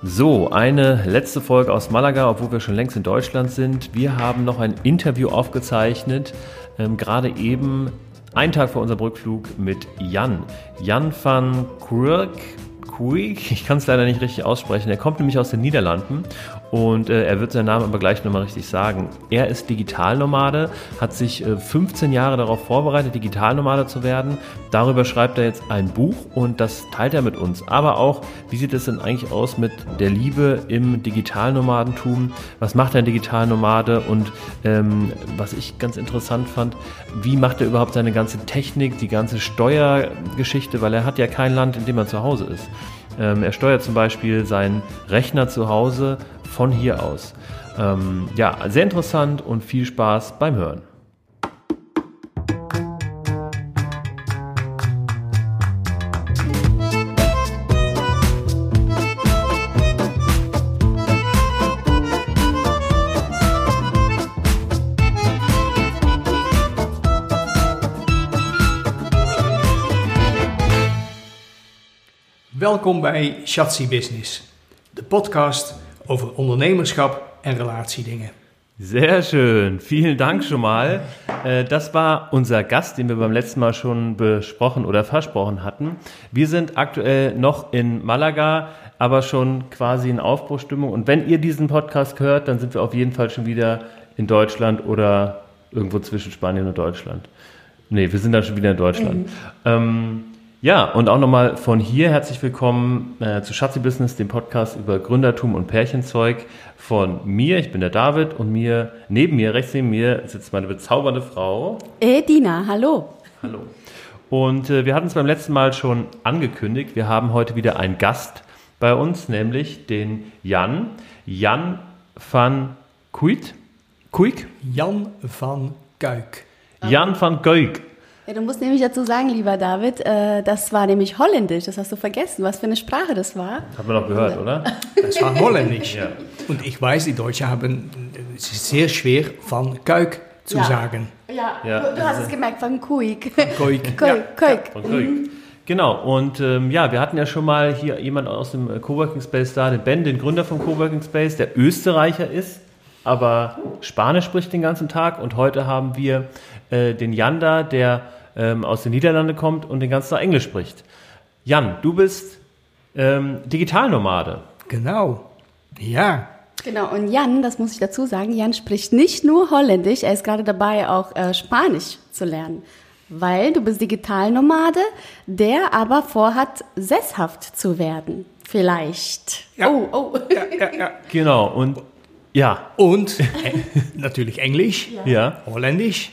So, eine letzte Folge aus Malaga, obwohl wir schon längst in Deutschland sind. Wir haben noch ein Interview aufgezeichnet, ähm, gerade eben einen Tag vor unserem Rückflug mit Jan. Jan van Kurk, ich kann es leider nicht richtig aussprechen. Er kommt nämlich aus den Niederlanden und äh, er wird seinen Namen aber gleich nochmal richtig sagen. Er ist Digitalnomade, hat sich äh, 15 Jahre darauf vorbereitet, Digitalnomade zu werden. Darüber schreibt er jetzt ein Buch und das teilt er mit uns. Aber auch, wie sieht es denn eigentlich aus mit der Liebe im Digitalnomadentum? Was macht ein Digitalnomade? Und ähm, was ich ganz interessant fand, wie macht er überhaupt seine ganze Technik, die ganze Steuergeschichte? Weil er hat ja kein Land, in dem er zu Hause ist. Ähm, er steuert zum Beispiel seinen Rechner zu Hause von hier aus. Ähm, ja, sehr interessant und viel Spaß beim Hören. Welkom bij Shatsi Business, de podcast over ondernemerschap en relatiedingen. Sehr schön. Vielen Dank schon mal. Äh, Das war unser Gast, den wir beim letzten Mal schon besprochen oder versprochen hatten. Wir sind aktuell noch in Malaga, aber schon quasi in Aufbruchstimmung. Und wenn ihr diesen Podcast hört, dann sind wir auf jeden Fall schon wieder in Deutschland oder irgendwo zwischen Spanien und Deutschland. Nee, wir sind dann schon wieder in Deutschland. Ähm, ja, und auch nochmal von hier herzlich willkommen äh, zu Schatzi Business, dem Podcast über Gründertum und Pärchenzeug von mir. Ich bin der David und mir, neben mir, rechts neben mir, sitzt meine bezaubernde Frau. Äh, Dina, hallo. Hallo. Und äh, wir hatten es beim letzten Mal schon angekündigt. Wir haben heute wieder einen Gast bei uns, nämlich den Jan. Jan van Kuit. Kuik? Jan van Kuik. Jan van Kuik. Ja, du musst nämlich dazu sagen, lieber David, äh, das war nämlich Holländisch. Das hast du vergessen, was für eine Sprache das war. Haben wir noch gehört, oder? Das war Holländisch. Ja. Und ich weiß, die Deutschen haben es ist sehr schwer van Kuik zu Ja. sagen. Ja, Ja, du, du hast also- es gemerkt, von Kuik. Kuik. Kuik, Kuik. Von Kuik. Genau, und ähm, ja, wir hatten ja schon mal hier jemand aus dem äh, Coworking Space da, den Ben, den Gründer vom Coworking Space, der Österreicher ist, aber Spanisch spricht den ganzen Tag. Und heute haben wir äh, den Jan da, der ähm, aus den Niederlanden kommt und den ganzen Tag Englisch spricht. Jan, du bist ähm, Digitalnomade. Genau. Ja. Genau, und Jan, das muss ich dazu sagen, Jan spricht nicht nur Holländisch, er ist gerade dabei, auch äh, Spanisch zu lernen. Weil du bist Digitalnomade, der aber vorhat, sesshaft zu werden. Vielleicht. Ja. Oh, oh. Ja, ja, ja. Genau, und ja, Und äh, natürlich Englisch, ja, Holländisch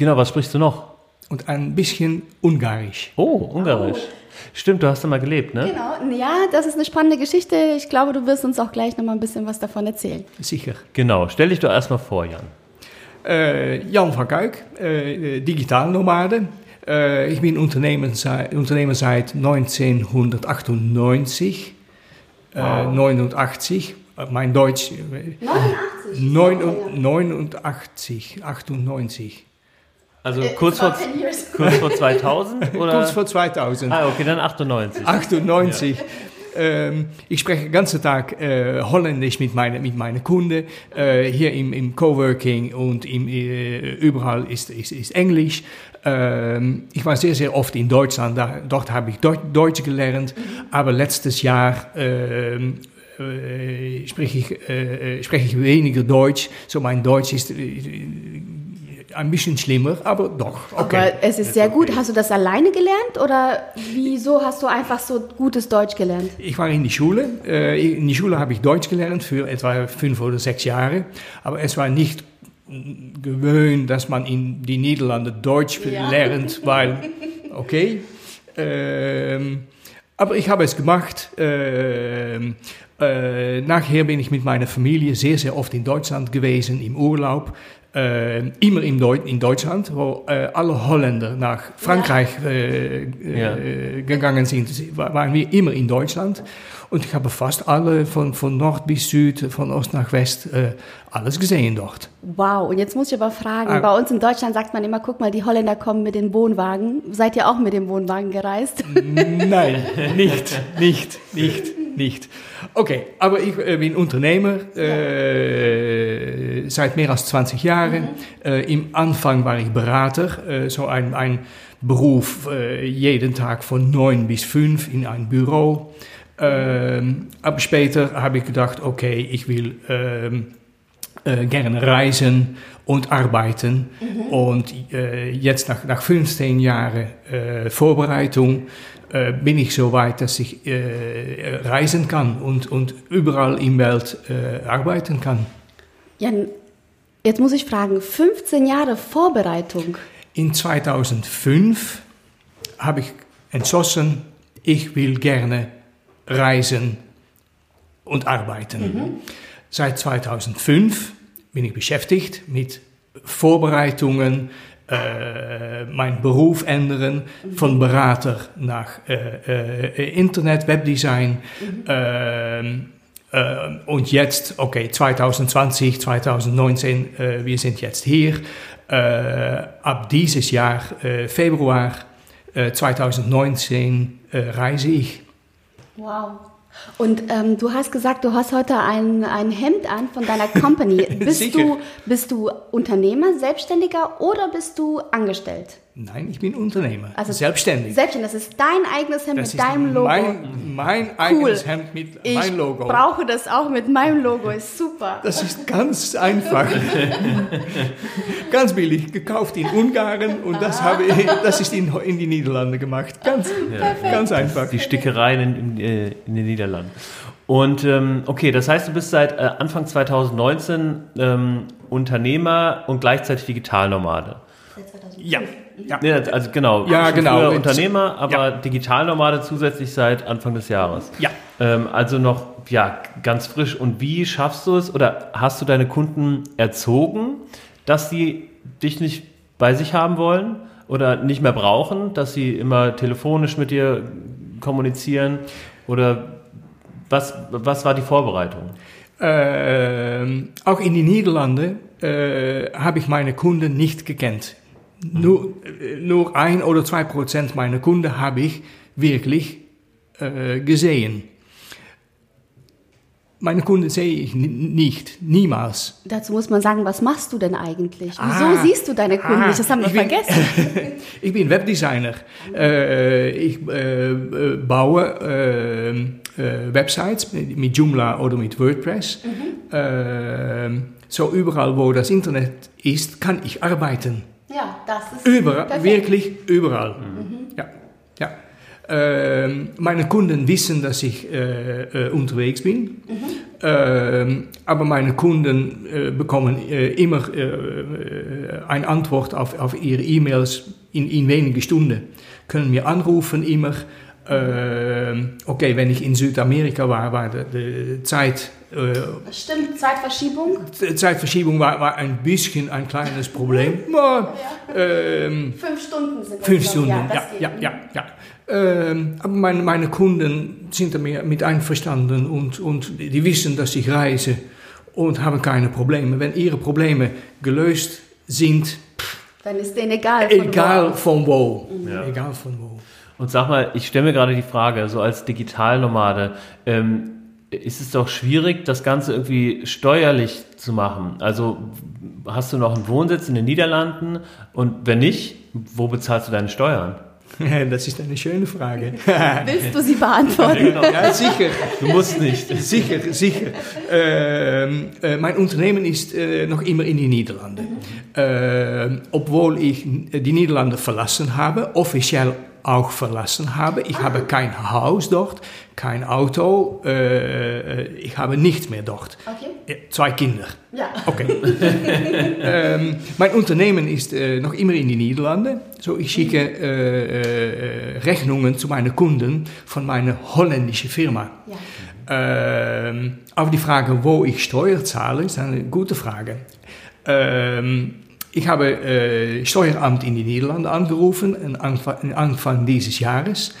genau, was sprichst du noch? Und ein bisschen Ungarisch. Oh, Ungarisch. Stimmt, du hast da mal gelebt, ne? Genau, ja, das ist eine spannende Geschichte. Ich glaube, du wirst uns auch gleich nochmal ein bisschen was davon erzählen. Sicher. Genau, stell dich doch erstmal vor, Jan. Äh, Jan van Kuik, äh, Digitalnomade. Äh, ich bin Unternehmer, seit- Unternehmer seit 1998. Äh, 89. Äh, Mein Deutsch. Äh, 89. neun- 89, 98. Also kurz vor, kurz vor 2000 oder? Kurz vor 2000. ah, okay, dann 98. 98. Ähm, ich spreche den ganzen Tag äh, Holländisch mit meinen mit meine Kunden. Äh, hier im, im Coworking und im, äh, überall ist, ist, ist Englisch. Ähm, ich war sehr, sehr oft in Deutschland. Da, dort habe ich Deu Deutsch gelernt. Aber letztes Jahr ähm, äh, spreche, ich, äh, spreche ich weniger Deutsch. So mein Deutsch ist äh, ein bisschen schlimmer, aber doch. Okay. Aber es ist sehr gut. Hast du das alleine gelernt oder wieso hast du einfach so gutes Deutsch gelernt? Ich war in die Schule. Äh, In die Schule habe ich Deutsch gelernt für etwa fünf oder sechs Jahre. Aber es war nicht gewöhnt, dass man in die Niederlande Deutsch Ja. lernt, weil, okay. Ähm, aber ich habe es gemacht. Ähm, äh, nachher bin ich mit meiner Familie sehr, sehr oft in Deutschland gewesen, im Urlaub. Äh, immer in, Deu in Deutschland, wo äh, alle Holländer nach Frankreich äh, Ja. gegangen sind, wa- waren wir immer in Deutschland. Und ich habe fast alle, von, von Nord bis Süd, von Ost nach West, äh, alles gesehen dort. Wow, und jetzt muss ich aber fragen, Ah. bei uns in Deutschland sagt man immer, guck mal, die Holländer kommen mit den Wohnwagen. Seid ihr auch mit dem Wohnwagen gereist? Nein, nicht, nicht, nicht. Nicht. Okay, aber ich äh, bin Unternehmer äh, seit mehr als 20 Jahren. Äh, Im Anfang war ich Berater, äh, so ein, ein Beruf äh, jeden Tag von 9 bis 5 in ein Büro. Ähm, aber später habe ich gedacht, okay, ich will ähm, äh, gerne reisen und arbeiten. Und äh, jetzt nach, nach 15 Jahren Vorbereitung äh, bin ich so weit, dass ich äh, reisen kann und, und überall in der Welt äh, arbeiten kann. Jan, jetzt muss ich fragen, 15 Jahre Vorbereitung. In 2005 habe ich entschlossen, ich will gerne reisen und arbeiten. Seit 2005 bin ich beschäftigt mit Vorbereitungen, äh, meinen Beruf ändern, von Berater nach äh, äh, Internet, Webdesign. Ähm, äh, und jetzt, okay, 2020, 2019, äh, wir sind jetzt hier. Äh, ab dieses Jahr, Februar äh, 2019, äh, reise ich. Wow. Und ähm, du hast gesagt, du hast heute ein, ein Hemd an von deiner Company. Bist du, bist du Unternehmer, Selbstständiger oder bist du angestellt? Nein, ich bin Unternehmer, Also selbstständig. Selbstständig, das ist dein eigenes Hemd Das mit ist deinem Logo. Mein, mein eigenes Hemd mit ich meinem Logo. brauche das auch mit meinem Logo, ist super. Das ist ganz einfach. ganz billig, gekauft in Ungarn und das, habe ich, das ist in, in die Niederlande gemacht. Ganz, ganz einfach. Die Stickereien in, in, äh, in den Niederlanden. Und ähm, okay, das heißt, du bist seit äh, Anfang 2019 ähm, Unternehmer und gleichzeitig Digitalnomade. Ja, ja. Nee, also genau, Ja, genau. Unternehmer, aber ja. Digitalnomade zusätzlich seit Anfang des Jahres. Ja. Ähm, also noch ja ganz frisch. Und wie schaffst du es oder hast du deine Kunden erzogen, dass sie dich nicht bei sich haben wollen oder nicht mehr brauchen, dass sie immer telefonisch mit dir kommunizieren oder was, was war die Vorbereitung? Ähm, auch in die Niederlande äh, habe ich meine Kunden nicht gekannt. Nur, nur ein oder zwei Prozent meiner Kunden habe ich wirklich äh, gesehen. Meine Kunden sehe ich nicht, niemals. Dazu muss man sagen, was machst du denn eigentlich? Wieso Ah. siehst du deine Kunden Ah, nicht? Das haben wir ich bin- vergessen. Ich bin Webdesigner. Äh, ich äh, baue äh, äh, Websites mit, mit Joomla oder mit WordPress. Äh, so überall, wo das Internet ist, kann ich arbeiten. Ja, das ist Überall, perfekt. wirklich überall. Ja, ja. Ähm, meine Kunden wissen, dass ich äh, äh, unterwegs bin, ähm, aber meine Kunden äh, bekommen äh, immer eine Antwort auf, auf ihre E-Mails in, in wenige Stunden. Können mir anrufen immer. Ähm, okay, wenn ich in Südamerika war, war die, die Zeit Stimmt, Zeitverschiebung. Zeitverschiebung war, war ein bisschen ein kleines Problem. Aber, ähm, Fünf Stunden sind das. fünf. Stunden, ja, das ja, geht. ja, ja. Ähm, aber meine, meine Kunden sind damit mit einverstanden und, und die wissen, dass ich reise und haben keine Probleme. Wenn ihre Probleme gelöst sind, Dann ist denen egal. von egal wo. von wo. Ja. Egal von wo. Und sag mal, ich stelle mir gerade die Frage, so als Digitalnomade, ähm, ist es doch schwierig, das Ganze irgendwie steuerlich zu machen. Also hast du noch einen Wohnsitz in den Niederlanden und wenn nicht, wo bezahlst du deine Steuern? Das ist eine schöne Frage. Willst du sie beantworten? ja, sicher. Du musst nicht. Sicher, sicher. Ähm, äh, mein Unternehmen ist äh, noch immer in die Niederlande. Ähm, obwohl ich die Niederlande verlassen habe, offiziell auch verlassen habe. Ich habe kein Haus dort, kein Auto, äh, ich habe nichts mehr dort. Okay. Zwei Kinder. Ja. Okay. ähm, mein Unternehmen ist äh, noch immer in die Niederlande. So, ich schicke äh, äh, Rechnungen zu meinen Kunden von meiner holländischen Firma. Ja. Ähm, die Frage, wo ich Steuer zahle, ist eine gute Frage. Ähm, ich habe äh, Steueramt in die Niederlande angerufen, Anfang, dieses Jahres,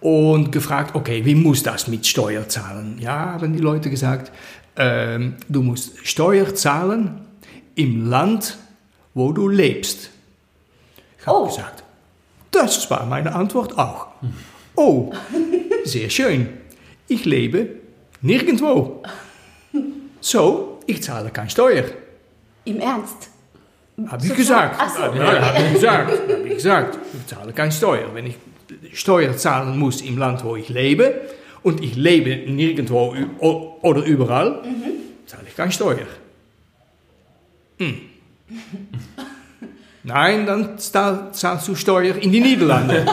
und gefragt, okay, wie muss das mit Steuer zahlen? Ja, haben die Leute gesagt, ähm, du musst Steuer zahlen im Land, wo du lebst. Ich habe Oh. gesagt, das war meine Antwort auch. Oh, sehr schön. ich lebe nirgendwo. So, ich zahle keine Steuer. Im Ernst? Habe ich gesagt. Ach so. Ja, habe ich gesagt. Habe ich gesagt. Ich zahle keine Steuer. Wenn ich Steuer zahlen muss im Land, wo ich lebe, und ich lebe nirgendwo oder überall, zahle ich keine Steuer. Hm. Nein, dann zahl- zahlst du Steuer in die Niederlande.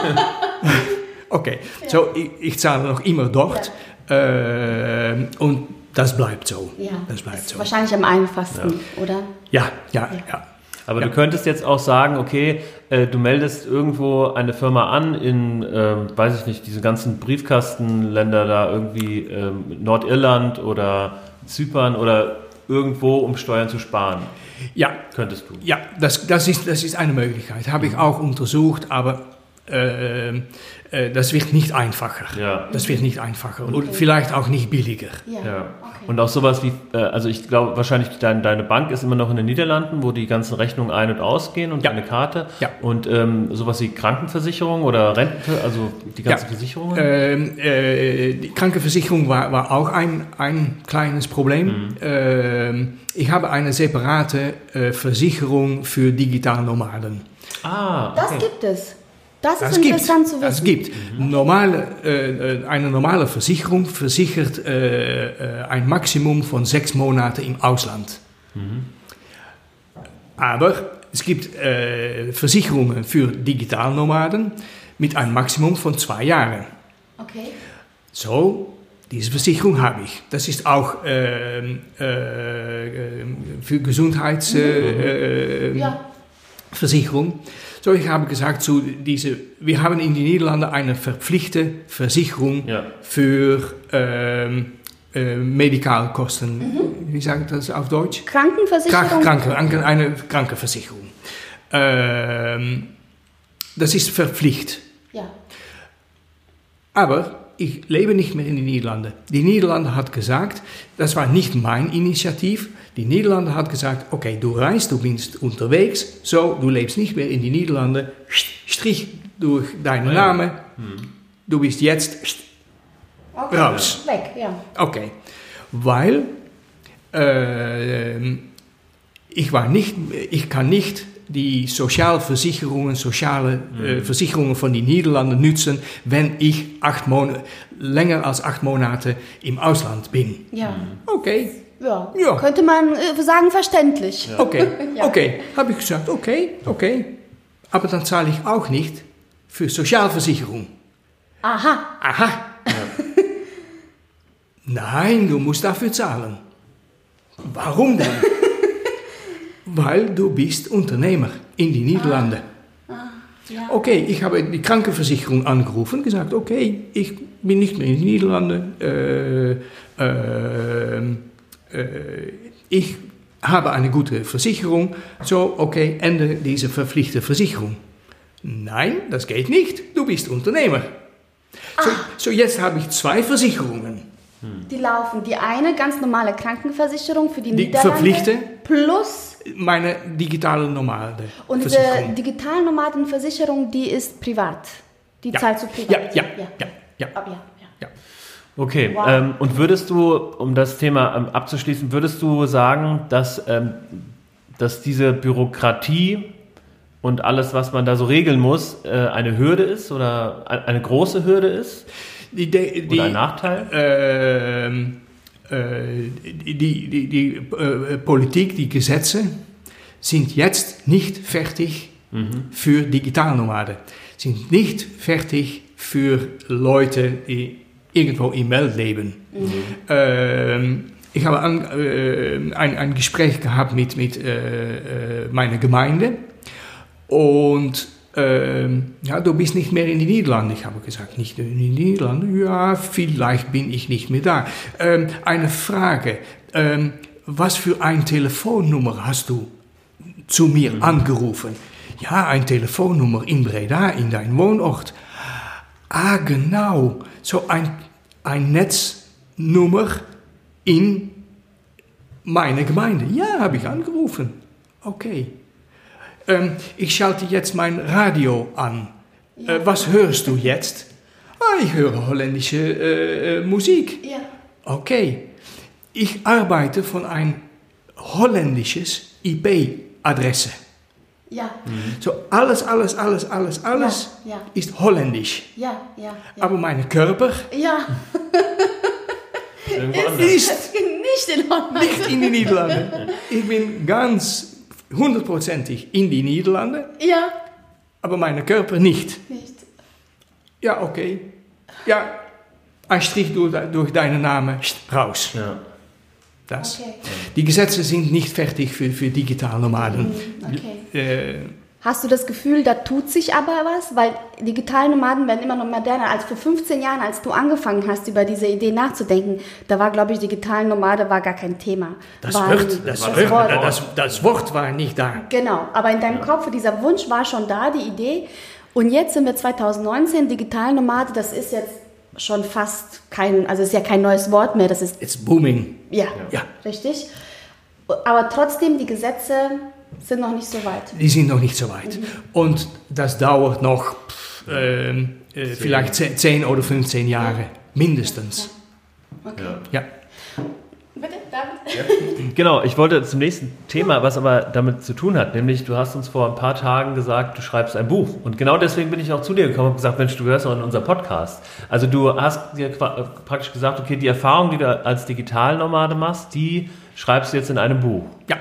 okay, so ich, ich zahle noch immer dort. Ähm, und das bleibt so. Ja, das bleibt ist so. wahrscheinlich am einfachsten, oder? Ja, ja, ja. Aber Ja. du könntest jetzt auch sagen, okay, äh, du meldest irgendwo eine Firma an in, ähm, weiß ich nicht, diese ganzen Briefkastenländer da irgendwie ähm, Nordirland oder Zypern oder irgendwo, um Steuern zu sparen. Ja, Könntest du. Ja, das, das, ist, das ist eine Möglichkeit. Habe ich auch untersucht, aber äh, äh, das wird nicht einfacher. Ja. Das wird nicht einfacher und vielleicht auch nicht billiger. Ja. Ja. Okay. Und auch sowas wie, äh, also ich glaube wahrscheinlich dein, deine Bank ist immer noch in den Niederlanden, wo die ganzen Rechnungen ein- und ausgehen und Ja. deine Karte. Ja. Und ähm, sowas wie Krankenversicherung oder Renten, also die ganzen Ja. Versicherungen. Ähm, äh, die Krankenversicherung war, war auch ein, ein kleines Problem. Ähm, ich habe eine separate äh, Versicherung für Digitalnomaden. ah, Das okay. gibt es. Das, Das ist gibt interessant zu wissen. Das gibt. Normale, äh, äh, eine normale Versicherung versichert äh, äh, ein Maximum von sechs Monaten im Ausland. Aber es gibt äh, Versicherungen für Digitalnomaden mit einem Maximum von zwei Jahren. Okay. So, diese Versicherung habe ich. Das ist auch ähm, äh, äh, für Gesundheitsversicherung. Äh, Ja. So, ich habe gesagt, zu diese, wir haben in den Niederlanden eine verpflichtete Versicherung Ja. für ähm, äh, Medikalkosten. Wie sagt das auf Deutsch? Krankenversicherung. Krank, Kranke, Kranke, eine Krankenversicherung. Ähm, das ist verpflichtet. Ja. Aber ich lebe nicht mehr in den Niederlanden. Die Niederlande hat gesagt, das war nicht mein Initiativ. Die Niederlande hat gesagt, okay, du reist, du bist unterwegs, so, du lebst nicht mehr in die Niederlande, Strich durch deinen ja. Namen, du bist jetzt Okay. Raus. Weg, ja. Okay, weil äh, ich war nicht, ich kann nicht die Sozialversicherungen, soziale äh, Versicherungen von den Niederlanden nutzen, wenn ich acht Monate, länger als acht Monate im Ausland bin. Ja. Okay, Ja. Ja. Könnte man äh, sagen, verständlich. okay, Ja. okay, habe ich gesagt, okay, okay, aber dann zahle ich auch nicht für Sozialversicherung. Aha. Aha. Nein, du musst dafür zahlen. Warum denn? Weil du bist Unternehmer in die Niederlande. Ja. Okay, ich habe die Krankenversicherung angerufen und gesagt, okay, ich bin nicht mehr in die Niederlande. Äh, äh, äh, ich habe eine gute Versicherung. So, okay, Ende dieser verpflichtete Versicherung. Nein, das geht nicht. Du bist Unternehmer. So, so jetzt habe ich zwei Versicherungen. Die laufen. Die eine ganz normale Krankenversicherung für die, Die Niederlande. verpflichte? Plus. Meine digitale normale Und diese Versicherung. Digitalnomadenversicherung, die ist privat. Die Ja. zahlst du privat. Ja, ja, ja, ja. Ah, ja, ja. Okay, Wow. ähm, und würdest du, um das Thema ähm, abzuschließen, würdest du sagen, dass, ähm, dass diese Bürokratie und alles, was man da so regeln muss, äh, eine Hürde ist oder ein- eine große Hürde ist Die, die, die, oder ein Nachteil? ähm, äh, die, die, die, die äh, Politik, die Gesetze sind jetzt nicht fertig für Digitalnomaden. Sind nicht fertig für Leute, die irgendwo im Welt leben. Ähm, ich habe an, äh, ein, ein Gespräch gehabt mit, mit äh, äh, meiner Gemeinde und ähm, ja, du bist nicht mehr in die Niederlande. Ich habe gesagt, nicht in die Niederlande? Ja, vielleicht bin ich nicht mehr da. Ähm, eine Frage. Ähm, was für eine Telefonnummer hast du zu mir angerufen? Ja, eine Telefonnummer in Breda, in dein Wohnort. Ah, genau. So ein, ein Netznummer in meine Gemeinde. Ja, habe ich angerufen. Okay. Ähm, ich schalte jetzt mein Radio an. Äh, was hörst du jetzt? Ah, ich höre holländische äh, äh, Musik. Ja. Okay. Ich arbeite von ein holländisches IP-Adresse. Ja. So alles, alles, alles, alles, alles Ja, ja. ist holländisch. Ja, ja, ja. Aber mein Körper ja, ist nicht in Ordnung. nicht in die Niederlande. Ich bin ganz hundertprozentig in die Niederlande, Ja, aber mein Körper nicht. nicht. Ja, okay. Ja, ein Strich durch, durch deinen Namen raus. Ja. Das. Okay. Die Gesetze sind nicht fertig für, für Digitalnomaden. Okay. Äh, Hast du das Gefühl, da tut sich aber was? Weil Digitalnomaden werden immer noch moderner. Als vor 15 Jahren, als du angefangen hast, über diese Idee nachzudenken, da war, glaube ich, Digitalnomade war gar kein Thema. das, war, wird, das, das wird, Wort. das, das Wort war nicht da. Genau, aber in deinem Kopf, dieser Wunsch war schon da, die Idee. Und jetzt sind wir 2019, Digitalnomade, das ist jetzt schon fast kein, also ist ja kein neues Wort mehr, das ist, It's booming. ja, Ja. richtig. Aber trotzdem, die Gesetze sind noch nicht so weit. Die sind noch nicht so weit. Und das dauert noch pff, ähm, äh, vielleicht 10, 10 oder 15 Jahre, mindestens. Okay. Ja. Bitte, David? Genau, ich wollte zum nächsten Thema, was aber damit zu tun hat, nämlich du hast uns vor ein paar Tagen gesagt, du schreibst ein Buch. Und genau deswegen bin ich auch zu dir gekommen und gesagt, Mensch, du hörst auch in unser Podcast. Also du hast dir äh, praktisch gesagt, okay, die Erfahrung, die du als Digitalnomade machst, die schreibst du jetzt in einem Buch. Ja.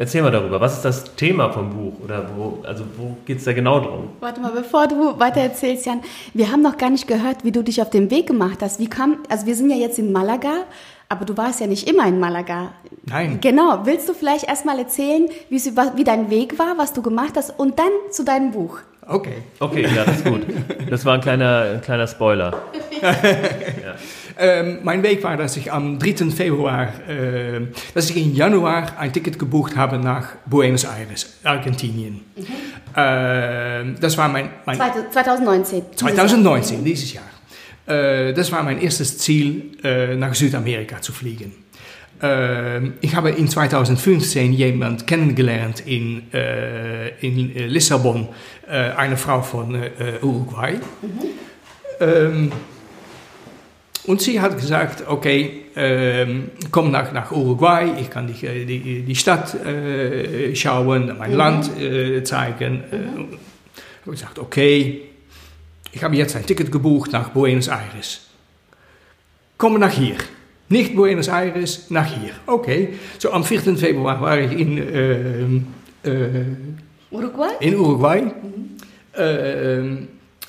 Erzähl mal darüber. Was ist das Thema vom Buch? Oder wo, also wo geht es da genau drum? Warte mal, bevor du weiter erzählst, Jan, wir haben noch gar nicht gehört, wie du dich auf den Weg gemacht hast. Wie kam, also wir sind ja jetzt in Malaga, aber du warst ja nicht immer in Malaga. Nein. Genau, willst du vielleicht erstmal erzählen, wie, wie dein Weg war, was du gemacht hast und dann zu deinem Buch? Okay. Okay, ja, das ist gut. Das war ein kleiner, ein kleiner Spoiler. Ähm, mein Weg war, dass ich am 3. Februar, äh, dass ich im Januar ein Ticket gebucht habe nach Buenos Aires, Argentinien. Ähm, das war mein, mein Zweite- 2019. 2019, dieses Jahr. Äh, das war mein erstes Ziel, äh, nach Südamerika zu fliegen. Ähm, ich habe in 2015 jemand kennengelernt in, äh, in äh, Lissabon, eine Frau von Uruguay. Ähm, und sie hat gesagt, okay, ähm, komm nach, nach Uruguay, ich kann dich die, die Stadt äh, schauen, mein Land äh, zeigen. Äh, habe ich gesagt, okay, ich habe jetzt ein Ticket gebucht nach Buenos Aires. Komm nach hier. Nicht Buenos Aires, nach hier. Okay. So am 4. Februar war ich in, äh, Uruguay? in Uruguay. Ähm,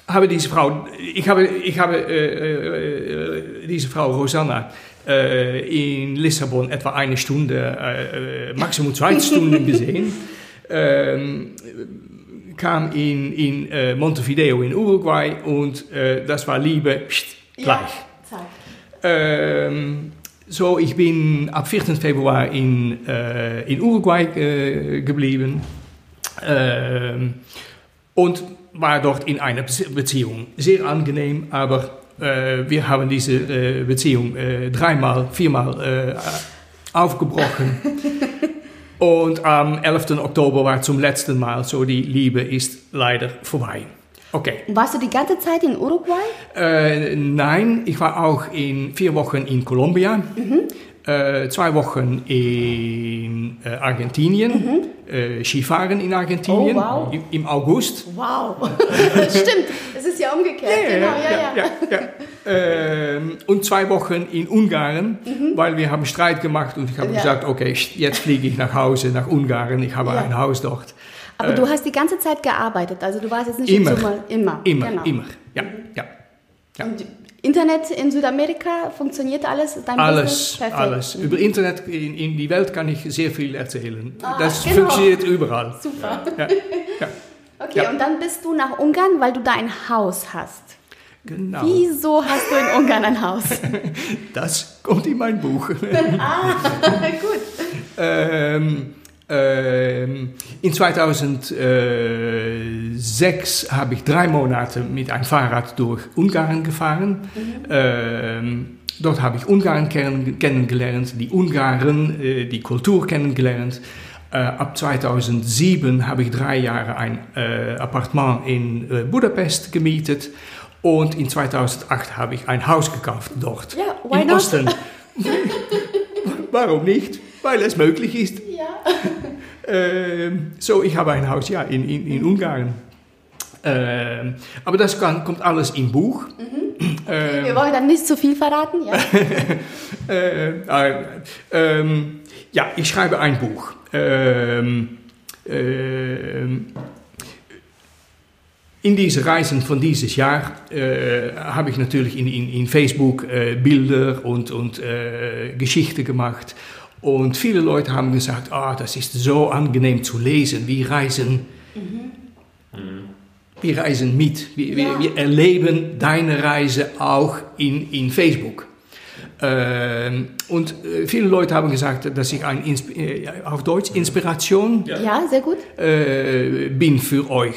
habe diese Frau, ich habe, ich habe äh, äh, diese Frau Rosanna äh, in Lissabon etwa eine Stunde, äh, äh, maximum zwei Stunden gesehen. Ähm, kam in, in äh, Montevideo in Uruguay und das war Liebe pst, gleich. Ja. Ähm, so, ich bin ab 4. Februar in, in Uruguay geblieben ähm, und war dort in einer Bezie- Beziehung. Sehr angenehm, aber äh, wir haben diese äh, Beziehung äh, dreimal, viermal äh, aufgebrochen. und am 11. Oktober war zum letzten Mal so, die Liebe ist leider vorbei. Okay. Warst du die ganze Zeit in Uruguay? Äh, nein, ich war auch in vier Wochen in Kolumbien, äh, zwei Wochen in äh, Argentinien, äh, Skifahren in Argentinien Oh, wow. im, August. Wow. Stimmt, es ist ja umgekehrt. genau, ja, ja. ja. Ähm, und zwei Wochen in Ungarn, weil wir haben Streit gemacht und ich habe Mhm. Ja. gesagt, okay, jetzt fliege ich nach Hause, nach Ungarn, ich habe Ja. ein Haus dort. Aber du hast die ganze Zeit gearbeitet, also du warst jetzt nicht Immer. im Sommer. Immer. Immer, genau. immer, ja, ja. ja. Und Internet in Südamerika, funktioniert alles? Dein Alles, alles. Über Internet in, in die Welt kann ich sehr viel erzählen. Ah, das genau. funktioniert überall. Super. Ja, ja, Okay, Ja. und dann bist du nach Ungarn, weil du da ein Haus hast. genau. Wieso hast du in Ungarn ein Haus? Das kommt in mein Buch. ah, gut. ähm, in 2006 habe ich drei Monate mit einem Fahrrad durch Ungarn gefahren. Ähm, dort habe ich Ungarn kenn kennengelernt, die Ungarn, äh, die Kultur kennengelernt. Äh, ab 2007 habe ich drei Jahre ein Appartement in Budapest gemietet. Und in 2008 habe ich ein Haus gekauft dort. Ja, why Im not? Osten. Warum nicht? Weil es möglich ist. Ja. Ähm, so, ich habe ein Haus ja, in, in, in Ungarn. Ähm, aber das kann, kommt alles im Buch. Ähm, Wir wollen dann nicht zu viel verraten, ja? äh, äh, ähm, ja, ich schreibe ein Buch. Ähm, ähm, in diese Reisen von dieses Jahr äh, habe ich natürlich in, in, in Facebook äh, Bilder und, und äh, Geschichten gemacht. Und viele Leute haben gesagt, ah, das ist so angenehm zu lesen. Wir reisen, wir reisen mit. Wir, wir, Ja. wir erleben deine Reise auch in, in Facebook. Ähm, und äh, viele Leute haben gesagt, dass ich ein Insp äh, auf Deutsch Inspiration Ja, sehr gut. äh, bin für euch.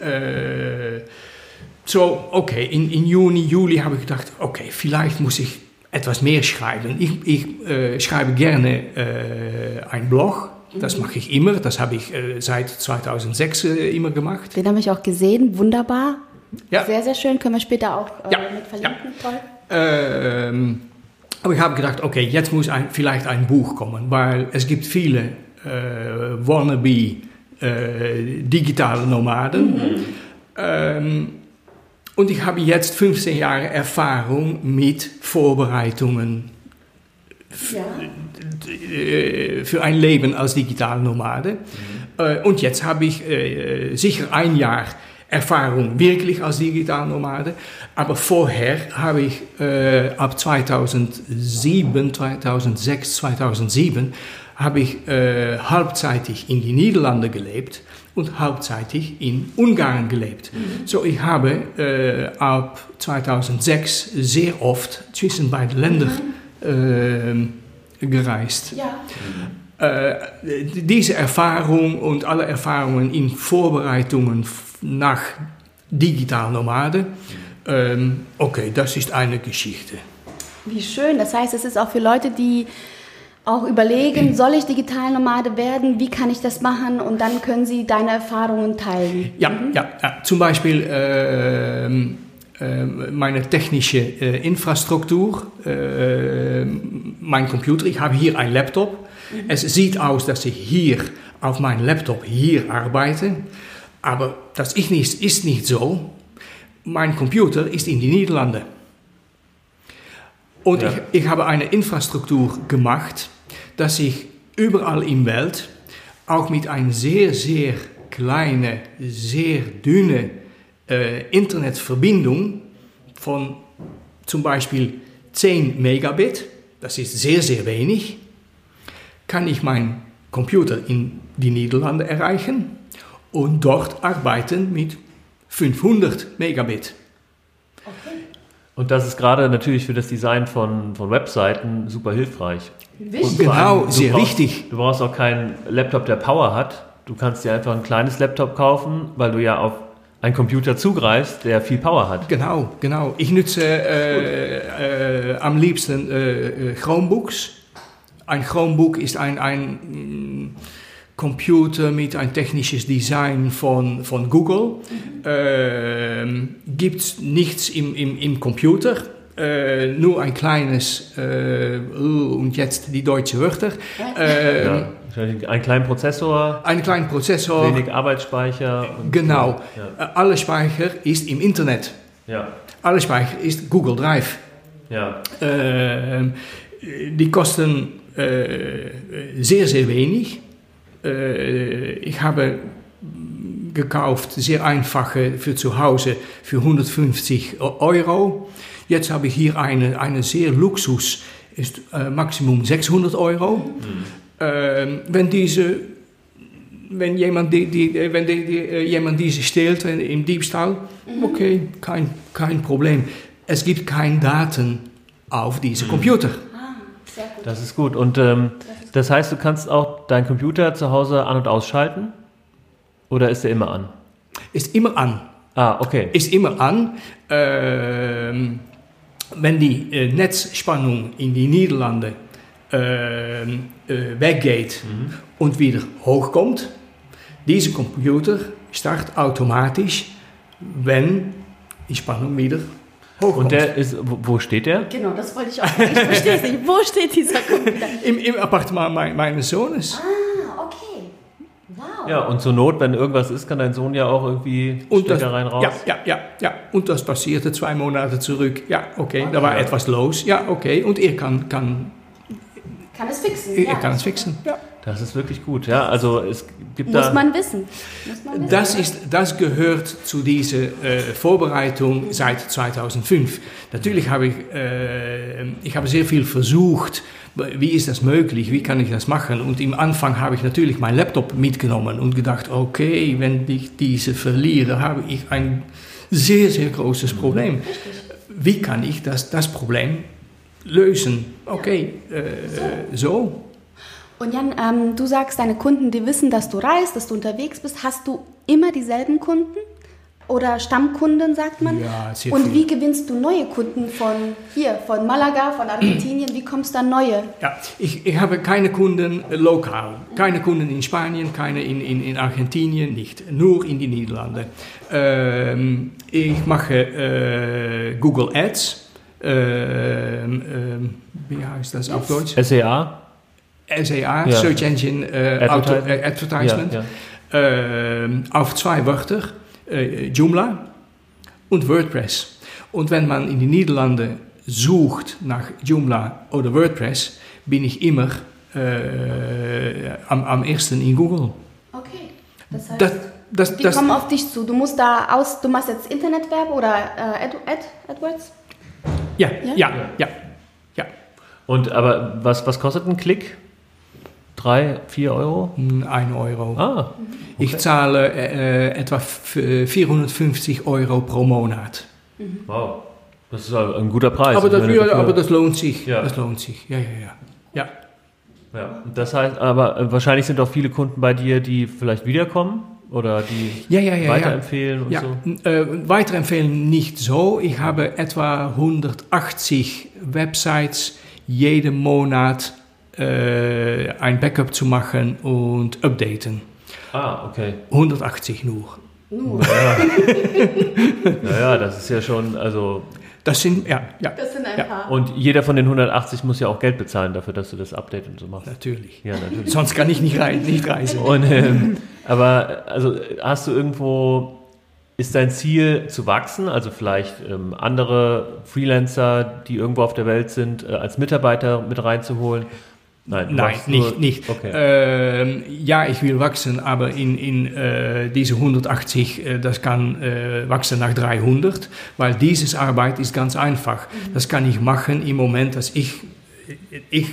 Äh, so, okay, in, in Juni, Juli habe ich gedacht, okay, vielleicht muss ich etwas mehr schreiben. Ich, ich äh, schreibe gerne äh, einen Blog, das mache ich immer, das habe ich äh, seit 2006 äh, immer gemacht. Den habe ich auch gesehen, wunderbar. Ja. Sehr, sehr schön. Können wir später auch äh, Ja, mit verlinken. Toll. Ähm, aber ich habe gedacht, okay, jetzt muss ein, vielleicht ein Buch kommen, weil es gibt viele äh, wannabe digitale Nomaden. Ähm, und ich habe jetzt 15 Jahre Erfahrung mit Vorbereitungen Ja. äh, für ein Leben als digitaler Nomade. Äh, und jetzt habe ich äh, sicher ein Jahr Erfahrung wirklich als digitaler Nomade. Aber vorher habe ich ab 2007, 2006, 2007 habe ich halbzeitig in die Niederlande gelebt und halbzeitig in Ungarn gelebt. So ich habe äh, ab 2006 sehr oft zwischen beiden Ländern äh, gereist. Ja. Äh, diese Erfahrung und alle Erfahrungen in Vorbereitungen nach digital Nomade, ähm, okay, das ist eine Geschichte. Wie schön. Das heißt, es ist auch für Leute, die auch überlegen, soll ich Digitalnomade werden? Wie kann ich das machen? Und dann können sie deine Erfahrungen teilen. Ja, ja, ja. zum Beispiel ähm, ähm, meine technische äh, Infrastruktur, äh, mein Computer. Ich habe hier einen Laptop. Es sieht aus, dass ich hier auf meinem Laptop hier arbeite, aber das ist nicht, ist nicht so. Mein Computer ist in die Niederlande. Und Ja. ich, ich habe eine Infrastruktur gemacht, dass ich überall der Welt, auch mit einer sehr, sehr kleinen, sehr dünnen äh, Internetverbindung von zum Beispiel 10 Megabit, das ist sehr, sehr wenig, kann ich meinen Computer in die Niederlande erreichen und dort arbeiten mit 500 Megabit. Und das ist gerade natürlich für das Design von, von Webseiten super hilfreich. Wichtig. Genau, sehr brauchst, wichtig. Du brauchst auch keinen Laptop, der Power hat. Du kannst dir einfach ein kleines Laptop kaufen, weil du ja auf einen Computer zugreifst, der viel Power hat. Genau, genau. Ich nutze äh, äh, am liebsten äh, äh, Chromebooks. Ein Chromebook ist ein, ein mm, Computer mit ein technisches Design von, von Google. Ähm, Gibt nichts im, im, im Computer. Äh, nur ein kleines, äh, und jetzt die deutsche Wörter, äh, Ja, wahrscheinlich einen kleinen Prozessor, einen kleinen Prozessor. wenig Arbeitsspeicher. Genau. Ja. Äh, alle Speicher ist im Internet. Ja, Alle Speicher ist Google Drive. ja. Äh, die kosten äh, sehr, sehr wenig. Äh, ich habe gekauft, sehr einfache für zu Hause für 150 Euro. Jetzt habe ich hier eine, eine sehr Luxus, ist äh, Maximum 600 Euro. Ähm, wenn diese, wenn jemand, die, die, äh, wenn die, die, äh, jemand diese stehlt äh, im Diebstahl, okay, kein, kein Problem. Es gibt keine Daten auf diese Computer. Sehr gut. Das ist gut. Und ähm, das heißt, du kannst auch deinen Computer zu Hause an- und ausschalten? Oder ist der immer an? Ist immer an. Ah, okay. Ist immer an. Ähm, wenn die äh, Netzspannung in die Niederlande ähm, äh, weggeht und wieder hochkommt, dieser Computer startet automatisch, wenn die Spannung wieder hochkommt. Und der ist, wo steht der? Genau, das wollte ich auch sagen. Ich verstehe es nicht. Wo steht dieser Computer? Im, Im Appartement mein, meines Sohnes. Ah, okay. Wow. Ja, und zur Not, wenn irgendwas ist, kann dein Sohn ja auch irgendwie Und das, Stecker rein raus. ja, ja, ja, ja. Und das passierte zwei Monate zurück. Ja, okay, da war etwas los. Ja, okay. Und er kann, kann, Kann es fixen. er ja. kann es fixen. Ja. Das ist wirklich gut, ja. Also es gibt Muss da. man wissen. Muss man wissen. Das, ist, das gehört zu dieser äh, Vorbereitung seit 2005. Natürlich habe ich, äh, ich habe sehr viel versucht, wie ist das möglich, wie kann ich das machen. Und im Anfang habe ich natürlich meinen Laptop mitgenommen und gedacht, okay, wenn ich diese verliere, habe ich ein sehr, sehr großes Problem. Wie kann ich das, das Problem lösen? Okay, äh, so. Und Jan, ähm, du sagst, deine Kunden, die wissen, dass du reist, dass du unterwegs bist. Hast du immer dieselben Kunden? Oder Stammkunden, sagt man? Ja, sehr Und viel. wie gewinnst du neue Kunden von hier, von Malaga, von Argentinien? Wie kommst du an neue? Ja, ich, ich habe keine Kunden lokal. Keine Kunden in Spanien, keine in, in, in Argentinien, nicht. Nur in die Niederlande. Ähm, ich mache äh, Google Ads. Ähm, ähm, wie heißt das auf Deutsch? SEA? SEA, Ja. Search Engine äh, Auto, Advertisement. äh, Advertisement. Ja, Ähm, auf zwei Wörter, äh, Joomla und WordPress. Und wenn man in die Niederlande sucht nach Joomla oder WordPress, bin ich immer äh, am, am ersten in Google. Okay. Das heißt, Das, das, die das, kommen auf dich zu. Du musst da aus, du machst jetzt Internetwerbung oder äh, Ad, Ad, AdWords? ja, Ja? ja, ja, ja. Und aber was, was kostet ein Klick? Drei, vier Euro? Hm, Ein Euro. Ah, Ich zahle äh, etwa f- 450 Euro pro Monat. wow. Das ist ja ein guter Preis. Aber das, ja, aber das lohnt sich. Ja. Das lohnt sich. Ja, ja, ja. Ja. Ja, das heißt, aber äh, wahrscheinlich sind auch viele Kunden bei dir, die vielleicht wiederkommen oder die Ja, ja, ja, weiterempfehlen und ja. so. Äh, weiterempfehlen nicht so. Ich habe etwa 180 Websites jeden Monat äh, ein Backup zu machen und updaten. Ah, okay. 180 nur. Naja, das ist ja schon, also. Das sind, ja, ja, Das sind ein Ja. paar. Und jeder von den 180 muss ja auch Geld bezahlen dafür, dass du das Update und so machst. natürlich. Ja, natürlich. Sonst kann ich nicht, rein, nicht reisen. Und, ähm, aber also hast du irgendwo, ist dein Ziel zu wachsen? Also vielleicht ähm, andere Freelancer, die irgendwo auf der Welt sind, äh, als Mitarbeiter mit reinzuholen? Nein, Nein, nicht. nicht. Okay. Ähm, ja, ich will wachsen, aber in, in äh, diese 180, äh, das kann äh, wachsen nach 300, weil dieses Arbeit ist ganz einfach. Das kann ich machen im Moment, dass ich, ich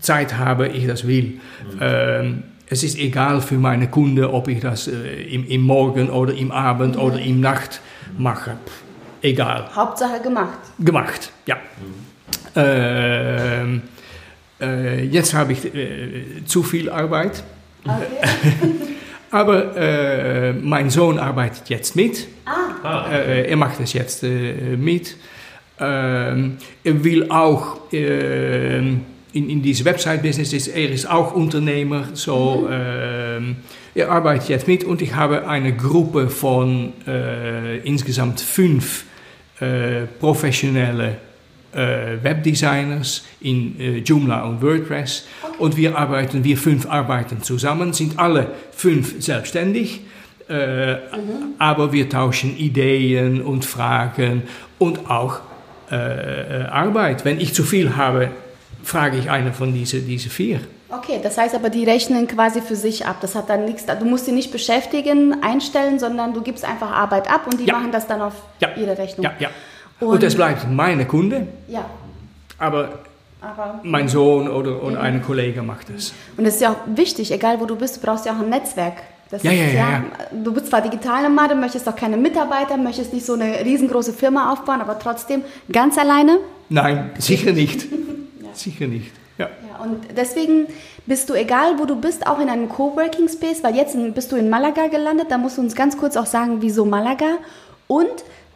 Zeit habe, ich das will. Ähm, es ist egal für meine Kunden, ob ich das äh, im, im Morgen oder im Abend oder im Nacht mache. Pff, egal Hauptsache gemacht. gemacht, ja. Ähm, äh, jetzt habe ich äh, zu viel Arbeit, Okay. aber äh, mein Sohn arbeitet jetzt mit. Ah, Äh, er macht es jetzt äh, mit. Ähm, er will auch ähm, in, in diese Website-Business, ist, er ist auch Unternehmer, so ähm, er arbeitet jetzt mit und ich habe eine Gruppe von äh, insgesamt fünf äh, professionelle äh, Webdesigners in äh, Joomla und WordPress und wir arbeiten, wir fünf arbeiten zusammen, sind alle fünf selbstständig. Äh, Aber wir tauschen Ideen und Fragen und auch äh, Arbeit. Wenn ich zu viel habe, frage ich eine von diesen diese vier. Okay, das heißt aber, die rechnen quasi für sich ab. Das hat dann nichts, du musst sie nicht beschäftigen, einstellen, sondern du gibst einfach Arbeit ab und die Ja. machen das dann auf Ja. ihre Rechnung. Ja, ja. Und- Und, es bleibt meine Kunde, Ja, aber aber mein Sohn oder, oder ein Kollege macht es. Und es ist ja auch wichtig, egal wo du bist, du brauchst ja auch ein Netzwerk. Das Ja, ist ja, ja, Du bist zwar Digitalnomade, möchtest auch keine Mitarbeiter, möchtest nicht so eine riesengroße Firma aufbauen, aber trotzdem ganz alleine. Nein, sicher nicht. Sicher nicht. Ja. Ja, und deswegen bist du, egal wo du bist, auch in einem Coworking Space, weil jetzt bist du in Malaga gelandet, da musst du uns ganz kurz auch sagen, wieso Malaga und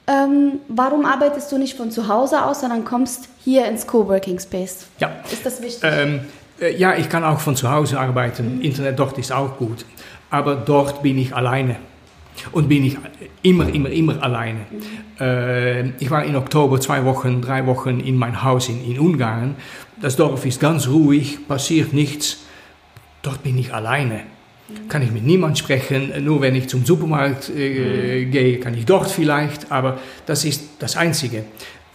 ähm, warum arbeitest du nicht von zu Hause aus, sondern kommst hier ins Coworking Space? ja. Ist das wichtig? Ähm, äh, ja, ich kann auch von zu Hause arbeiten. Internet dort ist auch gut. Aber dort bin ich alleine. Und bin ich immer, immer, immer alleine. Äh, ich war in Oktober zwei Wochen, drei Wochen in mein Haus in, in Ungarn. Das Dorf ist ganz ruhig, passiert nichts. Dort bin ich alleine. Kann ich mit niemand sprechen, nur wenn ich zum Supermarkt äh, gehe, kann ich dort vielleicht, aber das ist das Einzige.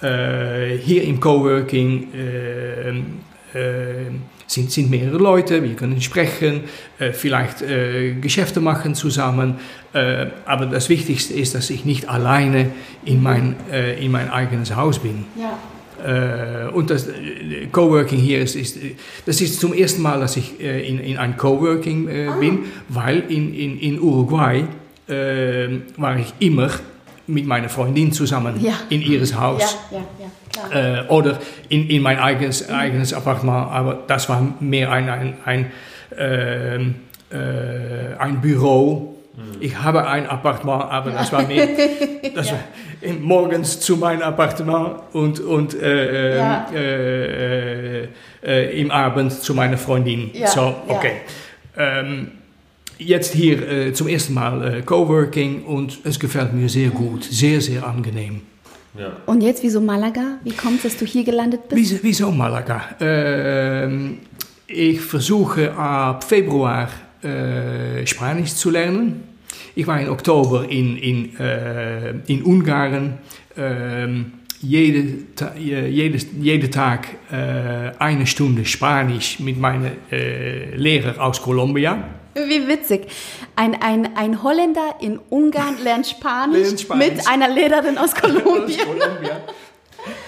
Äh, hier im Coworking äh, äh, sind, sind mehrere Leute, wir können sprechen, äh, vielleicht äh, Geschäfte machen zusammen, äh, aber das Wichtigste ist, dass ich nicht alleine in mein, äh, in mein eigenes Haus bin. Ja. Äh, und das äh, Coworking hier ist, ist, das ist zum ersten Mal, dass ich äh, in, in ein Coworking äh, bin, weil in, in, in Uruguay war ich immer mit meiner Freundin zusammen Ja. in ihres Haus. Ja, ja, oder in, in mein eigenes, eigenes Appartement, aber das war mehr ein, ein, ein, ähm, äh, ein Büro. Ich habe ein Appartement, aber das war mehr das war im- morgens zu meinem Appartement und, und äh, Ja. äh, äh, äh, im Abend zu meiner Freundin. Ja, So, ja. okay. Ähm, jetzt hier äh, zum ersten Mal äh, Coworking und es gefällt mir sehr gut, sehr, sehr angenehm. Ja. Und jetzt, wieso Malaga? Wie kommt es, dass du hier gelandet bist? Wieso, wieso Malaga? Ähm, ich versuche ab Februar äh, Spanisch zu lernen. Ich war im Oktober in, in, äh, in Ungarn. Ähm, jede, jedes, jeden Tag äh, eine Stunde Spanisch mit meinem äh, Lehrer aus Kolumbien. Wie witzig. Ein, ein, ein Holländer in Ungarn lernt Spanisch, Lernt Spanisch. mit einer Lehrerin aus Kolumbien. Aus Kolumbien.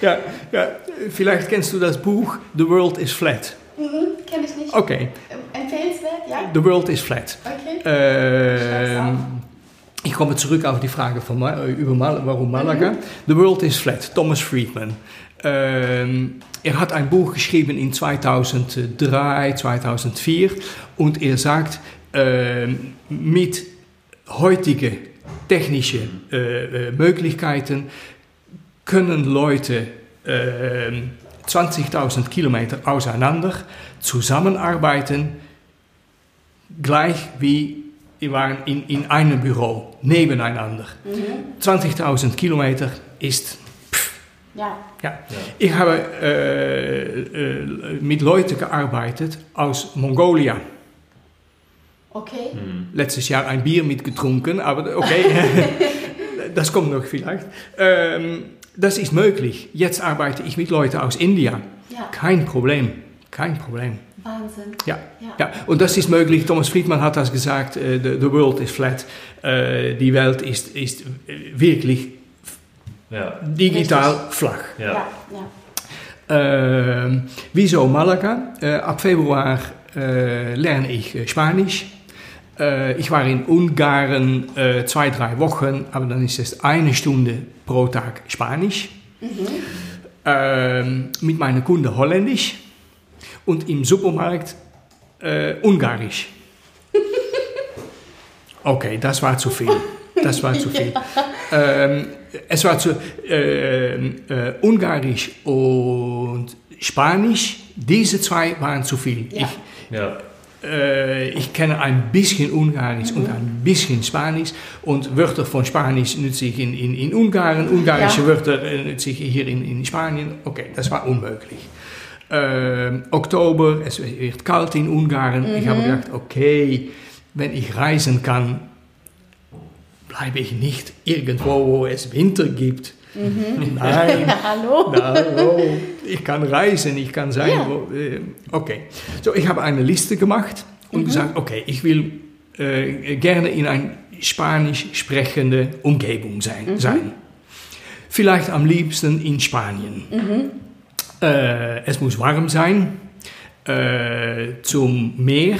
Ja, ja, vielleicht kennst du das Buch The World is Flat. Kenne ich nicht. Okay, Empfehlenswert, ja? The World is Flat. Okay. Ähm, ich komme zurück auf die Frage von Ma äh, über Mal warum Malaga. The World is Flat, Thomas Friedman. Ähm, er hat ein Buch geschrieben in 2003, 2004 und er sagt, ähm, mit heutigen technischen äh, äh, Möglichkeiten können Leute ähm, 20.000 Kilometer auseinander zusammenarbeiten, gleich wie wir waren in, in einem Büro nebeneinander. 20.000 Kilometer ist, Ja. ja. Ich habe äh, äh, mit Leuten gearbeitet aus Mongolia. Okay. Letztes Jahr ein Bier mitgetrunken, aber okay, das kommt noch vielleicht. Ähm, das ist möglich. Jetzt arbeite ich mit Leuten aus India. Ja. Kein Problem, kein Problem. Wahnsinn. Ja, Ja. ja. und das ist möglich. Thomas Friedman hat das gesagt, äh, the, the world is flat. Äh, die Welt ist, ist äh, wirklich Ja. digital flach. Ja. Ja, ja. Ähm, wieso Malaga? Äh, ab Februar äh, lerne ich Spanisch. Äh, ich war in Ungarn äh, zwei, drei Wochen, aber dann ist es eine Stunde pro Tag Spanisch. Ähm, mit meiner Kunde Holländisch und im Supermarkt äh, Ungarisch. Okay, das war zu viel. Das war zu viel. Ähm, es war zu ähm, äh, Ungarisch und Spanisch. Diese zwei waren zu viel. Ja. Ich, Ja. Äh, ich kenne ein bisschen Ungarisch und ein bisschen Spanisch und Wörter von Spanisch nutze ich in, in, in Ungarn, ungarische Ja. Wörter äh, nutze ich hier in, in Spanien. Okay, das war unmöglich. Ähm, Oktober, es wird kalt in Ungarn. Ich habe gedacht, okay, wenn ich reisen kann, bleibe ich nicht irgendwo, wo es Winter gibt. Nein, Hallo? na, hallo, ich kann reisen, ich kann sein, Ja. wo, äh, okay. So, ich habe eine Liste gemacht und gesagt, okay, ich will äh, gerne in eine spanisch sprechende Umgebung sein. sein. Vielleicht am liebsten in Spanien. Äh, es muss warm sein, äh, zum Meer,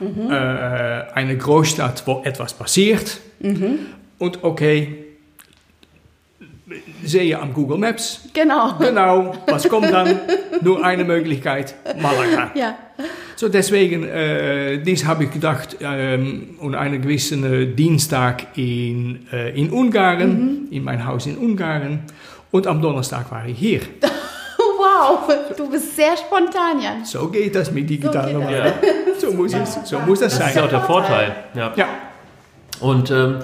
äh, eine Großstadt, wo etwas passiert. Und okay, sehe am Google Maps, Genau. Genau, was kommt dann? Nur eine Möglichkeit, Malaga. Ja. So deswegen, äh, dies habe ich gedacht, ähm, und einen gewissen äh, Dienstag in, äh, in Ungarn, in mein Haus in Ungarn. Und am Donnerstag war ich hier. Wow, du bist sehr spontan, Jan. So geht das mit digital So geht normal. So muss es, so muss das Das ist ja auch sein. der Vorteil. Ja. Ja, Und ähm,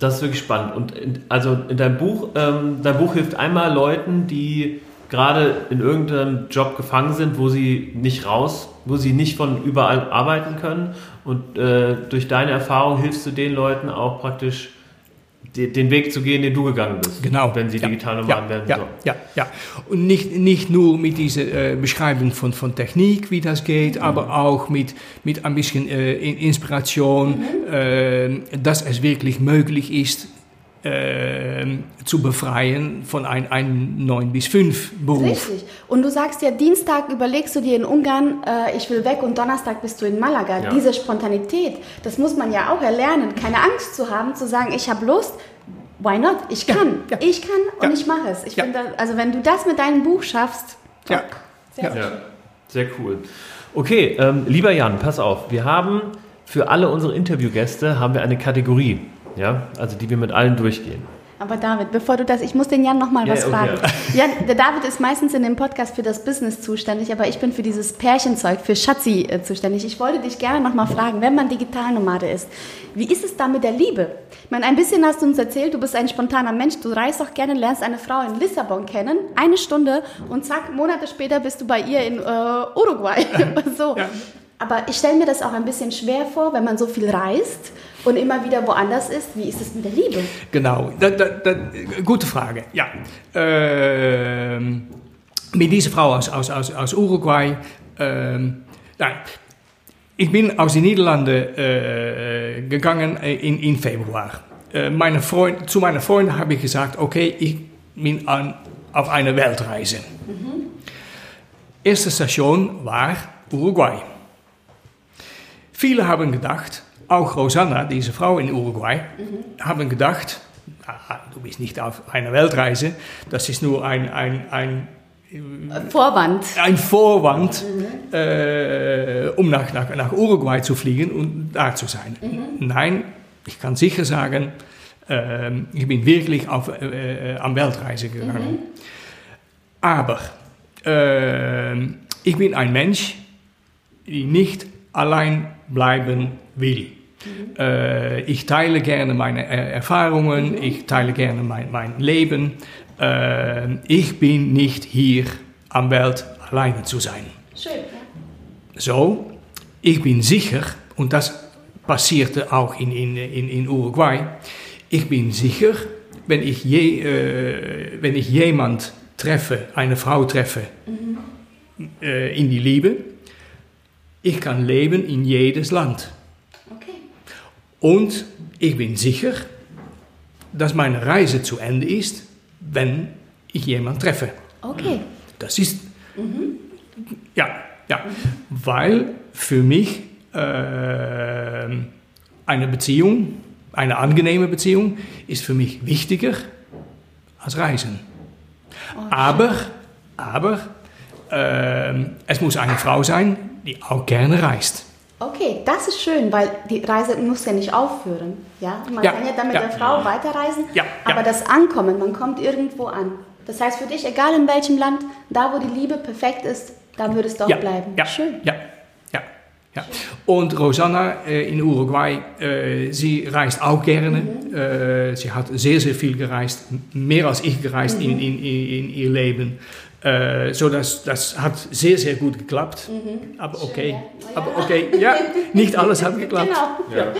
Das ist wirklich spannend. Und in, also in deinem Buch, ähm, dein Buch hilft einmal Leuten, die gerade in irgendeinem Job gefangen sind, wo sie nicht raus, wo sie nicht von überall arbeiten können. Und äh, durch deine Erfahrung hilfst du den Leuten auch praktisch den Weg zu gehen, den du gegangen bist. Genau. Wenn sie ja, digital Nomaden ja, werden. Ja, so. ja, ja. Und nicht, nicht nur mit dieser äh, Beschreibung von, von Technik, wie das geht, mhm. aber auch mit, mit ein bisschen äh, Inspiration, mhm. äh, dass es wirklich möglich ist, äh, zu befreien von einem ein 9 bis 5 Beruf. Richtig. Und du sagst ja, Dienstag überlegst du dir in Ungarn, äh, ich will weg und Donnerstag bist du in Malaga. Ja. Diese Spontanität, das muss man ja auch erlernen, keine Angst zu haben, zu sagen, ich habe Lust, why not? Ich kann, ja, ja. ich kann und ich mache es. Ich finde, also wenn du das mit deinem Buch schaffst, ja. Sehr, ja. sehr cool. Okay, ähm, lieber Jan, pass auf, wir haben für alle unsere Interviewgäste haben wir eine Kategorie ja, also die wir mit allen durchgehen. Aber David, bevor du das, ich muss den Jan noch mal ja, was okay. fragen. Jan, der David ist meistens in dem Podcast für das Business zuständig, aber ich bin für dieses Pärchenzeug, für Schatzi äh, zuständig. Ich wollte dich gerne noch mal fragen, wenn man Digitalnomade ist, wie ist es da mit der Liebe? Ich meine, ein bisschen hast du uns erzählt, du bist ein spontaner Mensch, du reist auch gerne, lernst eine Frau in Lissabon kennen, eine Stunde und zack, Monate später bist du bei ihr in äh, Uruguay. so. Ja. Aber ich stelle mir das auch ein bisschen schwer vor, wenn man so viel reist und immer wieder woanders ist. Wie ist es mit der Liebe? Genau, da, da, da, gute Frage. Ja. Ähm, mit dieser Frau aus, aus, aus, Uruguay. Ähm, nein, ich bin aus den Niederlanden äh, gegangen in, in Februar. Äh, meine Freund, zu meinen Freunden habe ich gesagt: Okay, ich bin an, auf einer Weltreise. Mhm. Erste Station war Uruguay. Viele haben gedacht, auch Rosanna, diese Frau in Uruguay, mhm. haben gedacht, ah, du bist nicht auf einer Weltreise, das ist nur ein, ein, ein Vorwand. Ein Vorwand, mhm. äh, um nach, nach, nach Uruguay zu fliegen und da zu sein. Mhm. Nein, ich kann sicher sagen, äh, ich bin wirklich auf, äh, am Weltreise gegangen. Mhm. Aber ich bin ein Mensch, die nicht allein bleiben will. Äh, ich teile gerne meine Erfahrungen, mhm. ich teile gerne mein, mein Leben. Äh, ich bin nicht hier am Welt alleine zu sein. Schön. Ja. So, ich bin sicher, und das passierte auch in, in, in, in Uruguay, ich bin sicher, wenn ich, je, wenn ich jemand treffe, eine Frau treffe, mhm. in die Liebe, ich kann leben in jedes Land. Und ich bin sicher, dass meine Reise zu Ende ist, wenn ich jemanden treffe. Okay. Das ist, mhm. ja, ja, weil für mich äh, eine Beziehung, eine angenehme Beziehung, ist für mich wichtiger als Reisen. Oh, aber, aber äh, es muss eine Frau sein, die auch gerne reist. Okay, das ist schön, weil die Reise muss ja nicht aufhören. Ja? Man ja, kann ja dann mit ja. der Frau weiterreisen, ja, aber das Ankommen, man kommt irgendwo an. Das heißt für dich, egal in welchem Land, da wo die Liebe perfekt ist, da würdest du auch bleiben. Ja, schön. Ja, ja, ja. Und Rosanna äh, in Uruguay, äh, sie reist auch gerne. Mhm. Äh, sie hat sehr, sehr viel gereist, mehr als ich gereist mhm. in, in, in, ihr Leben. Äh, so das, das hat sehr, sehr gut geklappt. Mhm. Aber okay, Schön, ja. aber okay, ja, nicht alles hat geklappt. Genau. Ja.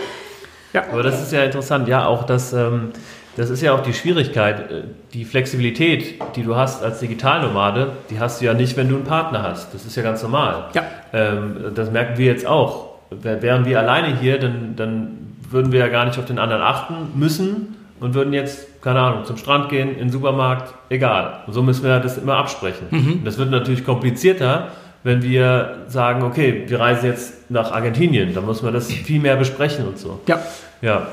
Ja. Aber das ist ja interessant, ja, auch das, ähm, das ist ja auch die Schwierigkeit, äh, die Flexibilität, die du hast als Digitalnomade, die hast du ja nicht, wenn du einen Partner hast. Das ist ja ganz normal. Ja. Ähm, das merken wir jetzt auch. Wären wir alleine hier, dann, dann würden wir ja gar nicht auf den anderen achten müssen und würden jetzt, keine Ahnung, zum Strand gehen, in den Supermarkt, egal. Und so müssen wir das immer absprechen. Mhm. Das wird natürlich komplizierter, wenn wir sagen, okay, wir reisen jetzt nach Argentinien, dann muss man das viel mehr besprechen und so. Ja. Ja.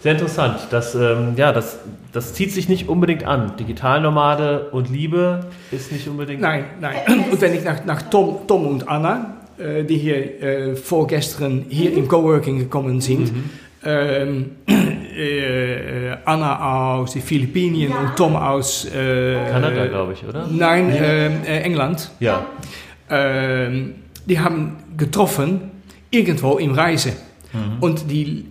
Sehr interessant. Das, ähm, ja, das, das zieht sich nicht unbedingt an. Digitalnomade und Liebe ist nicht unbedingt. Nein, nein. Und wenn ich nach, nach Tom, Tom und Anna, äh, die hier äh, vorgestern hier im Coworking gekommen sind, mhm. ähm, äh, Anna aus den Philippinen ja. und Tom aus äh, Kanada, glaube ich, oder? Nein, ja. äh, England. Ja. Ähm, die haben getroffen irgendwo im Reise. Mhm. Und die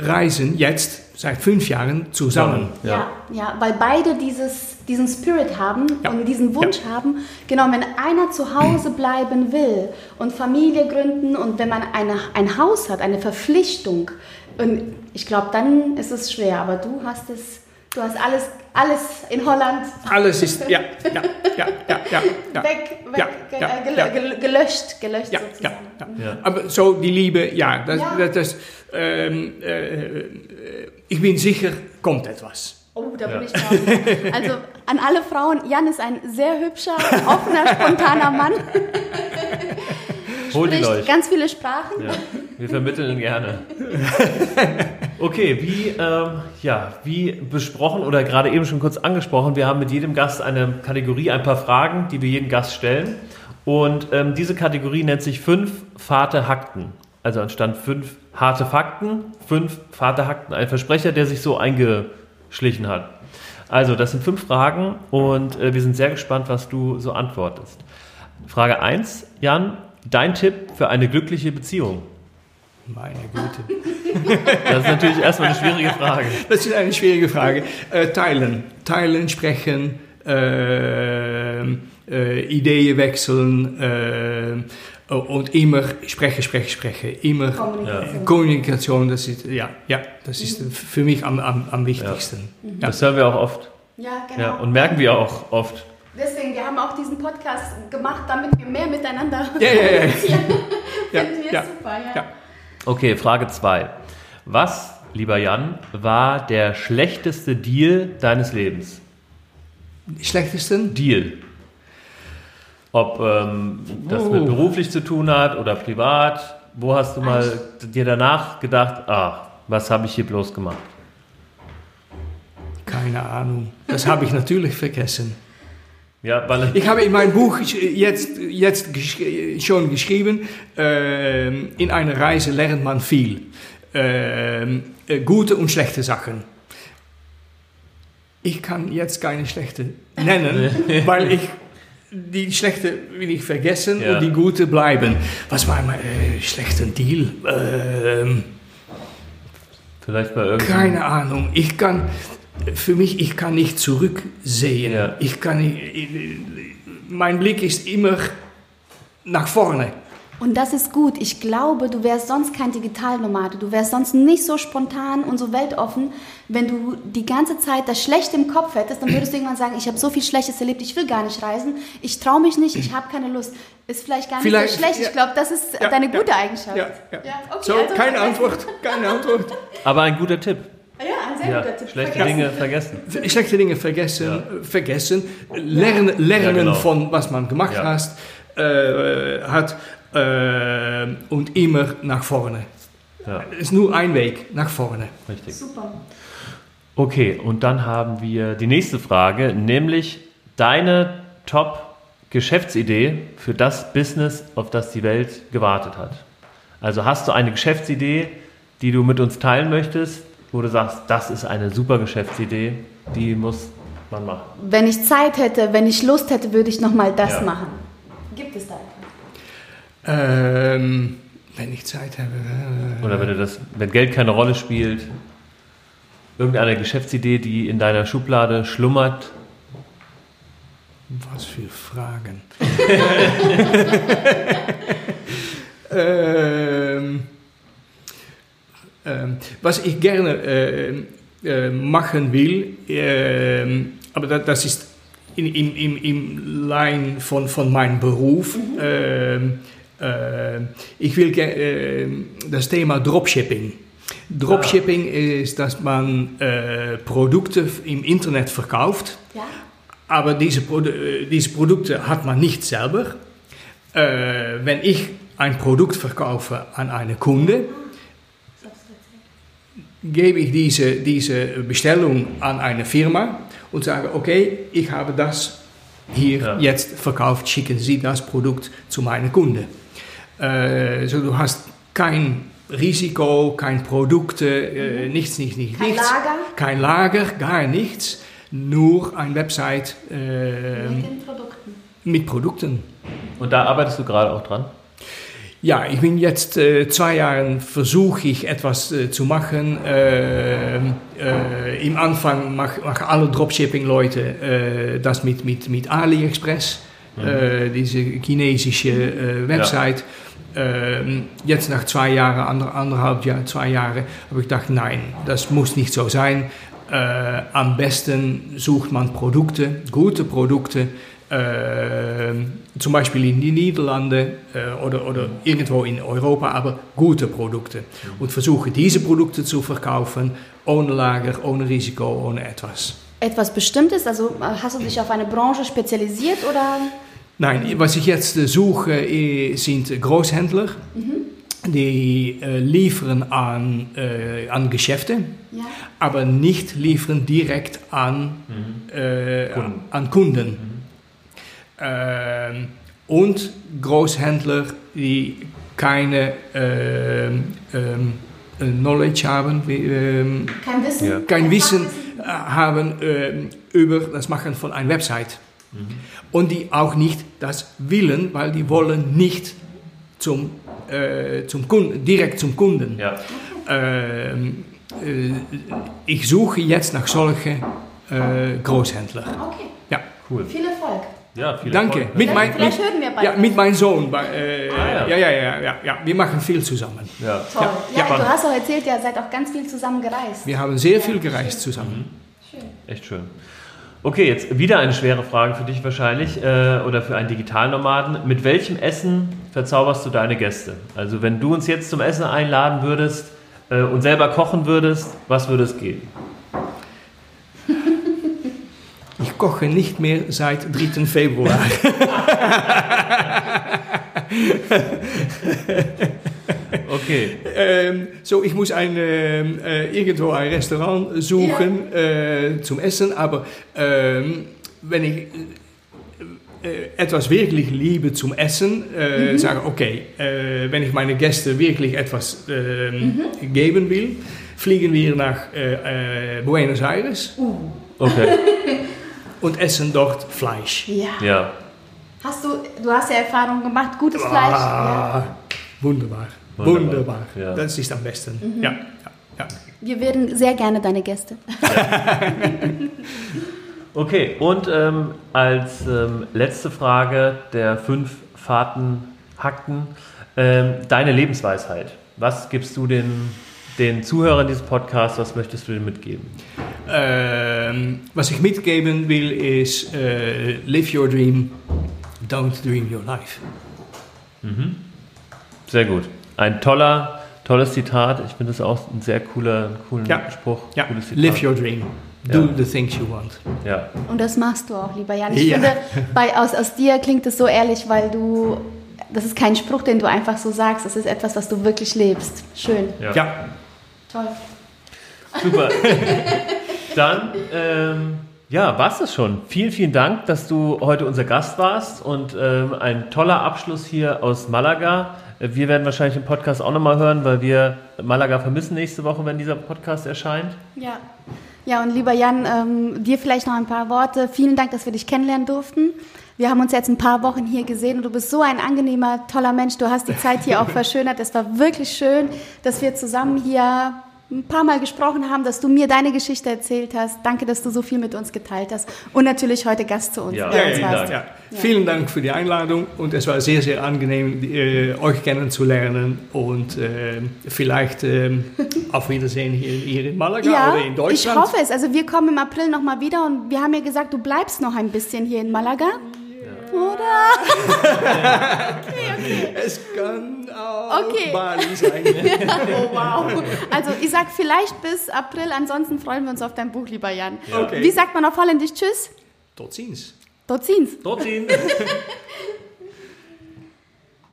reisen jetzt seit fünf Jahren zusammen. Ja. ja, ja, weil beide dieses, diesen Spirit haben ja. und diesen Wunsch ja. haben. Genau, wenn einer zu Hause bleiben will und Familie gründen und wenn man eine, ein Haus hat, eine Verpflichtung, und ich glaube, dann ist es schwer, aber du hast es Du hast alles, alles in Holland. Alles ist, ja, ja, ja, ja, ja. ja weg, weg, ja, ge ja, gel ja. gelöscht, gelöscht ja, sozusagen. Ja, ja. Mhm. Aber so die Liebe, ja, das, das, das ähm, äh, ich bin sicher, kommt etwas. Oh, da bin ich drauf. Also an alle Frauen, Jan ist ein sehr hübscher, offener, spontaner Mann. Holt ihn euch. ganz viele Sprachen. Ja, wir vermitteln gerne. Okay, wie, ähm, ja, wie besprochen oder gerade eben schon kurz angesprochen, wir haben mit jedem Gast eine Kategorie, ein paar Fragen, die wir jedem Gast stellen. Und ähm, diese Kategorie nennt sich fünf Fate Hakten. Also anstatt fünf harte Fakten, fünf Fate Hakten. Ein Versprecher, der sich so eingeschlichen hat. Also, das sind fünf Fragen und äh, wir sind sehr gespannt, was du so antwortest. Frage 1, Jan, dein Tipp für eine glückliche Beziehung? Meine Güte. Das ist natürlich erstmal eine schwierige Frage. Das ist eine schwierige Frage. Äh, teilen. Teilen, sprechen, äh, äh, Ideen wechseln äh, und immer sprechen, sprechen, sprechen. Immer Kommunikation. Kommunikation, das ist, ja, ja, das ist für mich am, am, am wichtigsten. Ja. Ja. Das hören wir auch oft. Ja, genau. Ja, und merken wir auch oft. Deswegen, wir haben auch diesen Podcast gemacht, damit wir mehr miteinander ja, ja, ja. ja. Finden wir ja. super, ja. Okay, Frage 2. Was, lieber Jan, war der schlechteste Deal deines Lebens? Schlechtesten? Deal. Ob ähm, das oh. mit beruflich zu tun hat oder privat. Wo hast du mal dir danach gedacht, ach, was habe ich hier bloß gemacht? Keine Ahnung. Das habe ich natürlich vergessen. Ja, weil ich habe in meinem Buch jetzt, jetzt schon geschrieben, äh, in einer Reise lernt man viel. Äh, gute und schlechte Sachen. Ich kann jetzt keine schlechte nennen, weil ich die schlechte will ich vergessen ja. und die gute bleiben. Was war mein äh, schlechter Deal? Ähm, Vielleicht bei irgendeinem... Keine Ahnung. Ich kann für mich, ich kann nicht zurücksehen. Ja. Ich kann nicht, mein Blick ist immer nach vorne. Und das ist gut. Ich glaube, du wärst sonst kein Digitalnomade. Du wärst sonst nicht so spontan und so weltoffen. Wenn du die ganze Zeit das Schlechte im Kopf hättest, dann würdest du irgendwann sagen, ich habe so viel Schlechtes erlebt, ich will gar nicht reisen, ich traue mich nicht, ich habe keine Lust. Ist vielleicht gar nicht vielleicht, so schlecht. Ja. Ich glaube, das ist ja, deine gute ja, Eigenschaft. Ja, okay, so, also keine Antwort, keine Antwort. Aber ein guter Tipp. Ja, ein sehr ja, guter Tipp. Schlechte vergessen. Dinge vergessen. Schlechte Dinge vergessen, ja. vergessen. Lernen, lernen genau. von was man gemacht hast, äh, hat äh, und immer nach vorne. Ja. Es ist nur ein Weg, nach vorne. Richtig. Super. Okay, und dann haben wir die nächste Frage, nämlich deine Top-Geschäftsidee für das Business, auf das die Welt gewartet hat. Also hast du eine Geschäftsidee, die du mit uns teilen möchtest, wo du sagst, das ist eine super Geschäftsidee, die muss man machen? Wenn ich Zeit hätte, wenn ich Lust hätte, würde ich nochmal das ja. machen. Gibt es da etwas? Ähm, wenn ich Zeit habe. Äh, Oder wenn, das, wenn Geld keine Rolle spielt, irgendeine Geschäftsidee, die in deiner Schublade schlummert. Was für Fragen. ähm, ähm, was ich gerne äh, äh, machen will, äh, aber das, ist in, im, im, im Line von, von meinem Beruf. Mhm. Äh, ich will äh, das Thema Dropshipping. Dropshipping ja. ist, dass man äh, Produkte im Internet verkauft, ja. aber diese, Produ diese Produkte hat man nicht selber. wenn ich ein Produkt verkaufe an einen Kunde, gebe ich diese, diese Bestellung an eine Firma und sage, okay, ich habe das hier ja. jetzt verkauft, schicken Sie das Produkt zu meinen Kunden. Äh, so du hast kein Risiko, kein Produkte, äh, nichts, nichts, nichts. Kein nichts. Lager? Kein Lager, gar nichts. Nur eine Website. Äh, mit den Produkten. Mit Produkten. Und da arbeitest du gerade auch dran? Ja, ich bin jetzt äh, zwei Jahre, versuche ich etwas äh, zu machen. Äh, äh, Im Anfang machen mach alle Dropshipping-Leute äh, das mit, mit, mit AliExpress, äh, diese chinesische äh, Website. Ähm, jetzt nach zwei Jahren, ander, anderthalb Jahr, zwei Jahre, habe ich gedacht, nein, das muss nicht so sein. Äh, am besten sucht man Produkte, gute Produkte, äh, zum Beispiel in die Niederlande äh, oder, oder irgendwo in Europa, aber gute Produkte. Und versuche diese Produkte zu verkaufen, ohne Lager, ohne Risiko, ohne etwas. Etwas Bestimmtes? Also äh, hast du dich auf eine Branche spezialisiert oder? Nein, was ich jetzt äh, suche, eh, sind Großhändler. Die äh, liefern an, äh, an Geschäfte, Ja. aber nicht liefern direkt an, äh, Kunden. an Kunden. Ähm, und Großhändler, die keine ähm, äh, Knowledge haben, wie, Kein Wissen? Ja. kein Wissen äh, haben über das Machen von einer Website. Und die auch nicht das willen, weil die wollen nicht zum, äh, zum Kunden, direkt zum Kunden. Ja. Ähm, äh, ich suche jetzt nach solchen äh, Großhändler. Okay. Ja, Cool. Viel Erfolg. Ja, viel danke. Erfolg. Mit mein, Vielleicht mit, hören wir bald ja, mit meinem Sohn. bei, Äh, Ah, ja. ja. Ja, ja, ja, ja, Wir machen viel zusammen. Ja. Toll. Ja, Ja, ja. du hast auch erzählt, ihr seid auch ganz viel zusammen gereist. Wir haben sehr viel gereist zusammen. Echt schön. Okay, jetzt wieder eine schwere Frage für dich wahrscheinlich äh, oder für einen Digitalnomaden. Mit welchem Essen verzauberst du deine Gäste? Also wenn du uns jetzt zum Essen einladen würdest äh, und selber kochen würdest, was würde es geben? Ich koche nicht mehr seit 3. Februar. Okay. Ähm, so, ich muss ein, ähm, äh, irgendwo ein Restaurant suchen äh, zum Essen, aber ähm, wenn ich äh, etwas wirklich liebe zum Essen, äh, sage okay, wenn ich meine Gäste wirklich etwas ähm, geben will, fliegen wir nach Buenos Aires Okay. und essen dort Fleisch. Ja. Ja. Hast du, du hast ja Erfahrung gemacht, gutes Fleisch. Ja. Ah, wunderbar. Wunderbar, Wunderbar. ja. Das ist am besten. Ja, ja, ja. Wir werden sehr gerne deine Gäste. Okay, und ähm, als ähm, letzte Frage der fünf Fahrtenhackten, ähm, deine Lebensweisheit. Was gibst du den, den Zuhörern dieses Podcasts, was möchtest du denen mitgeben? Ähm, was ich mitgeben will, ist äh, live your dream, don't dream your life. Sehr gut. Ein toller, tolles Zitat. Ich finde das auch ein sehr cooler, coolen Ja. Spruch. Ja, Cooles Zitat. live your dream. Do Ja. the things you want. Ja, Und das machst du auch, lieber Jan. Ich Ja. finde, bei, aus, aus dir klingt es so ehrlich, weil du, das ist kein Spruch, den du einfach so sagst. Das ist etwas, was du wirklich lebst. Schön. ja. Ja, Toll. Super. Dann, ähm, ja, war's das schon. Vielen, vielen Dank, dass du heute unser Gast warst und ähm, ein toller Abschluss hier aus Malaga. Wir werden wahrscheinlich den Podcast auch nochmal hören, weil wir Malaga vermissen nächste Woche, wenn dieser Podcast erscheint. Ja. Ja, und lieber Jan, ähm, dir vielleicht noch ein paar Worte. Vielen Dank, dass wir dich kennenlernen durften. Wir haben uns jetzt ein paar Wochen hier gesehen und du bist so ein angenehmer, toller Mensch. Du hast die Zeit hier auch verschönert. Es war wirklich schön, dass wir zusammen hier ein paar Mal gesprochen haben, dass du mir deine Geschichte erzählt hast. Danke, dass du so viel mit uns geteilt hast. Und natürlich heute Gast zu uns. Ja, ja, uns. Dank. ja. Vielen Dank für die Einladung und es war sehr, sehr angenehm, äh, euch kennenzulernen und äh, vielleicht äh, auf Wiedersehen hier, hier in Malaga Ja, oder in ich Deutschland. hoffe es. Also wir kommen im April nochmal wieder und wir haben ja gesagt, du bleibst noch ein bisschen hier in Malaga. Oder? Es kann auch Okay. Bali sein. Oh, wow. Also ich sag vielleicht bis April, ansonsten freuen wir uns auf dein Buch, lieber Jan. Okay. Wie sagt man auf Holländisch Tschüss? Tot ziens. Tot ziens. Dort sehen.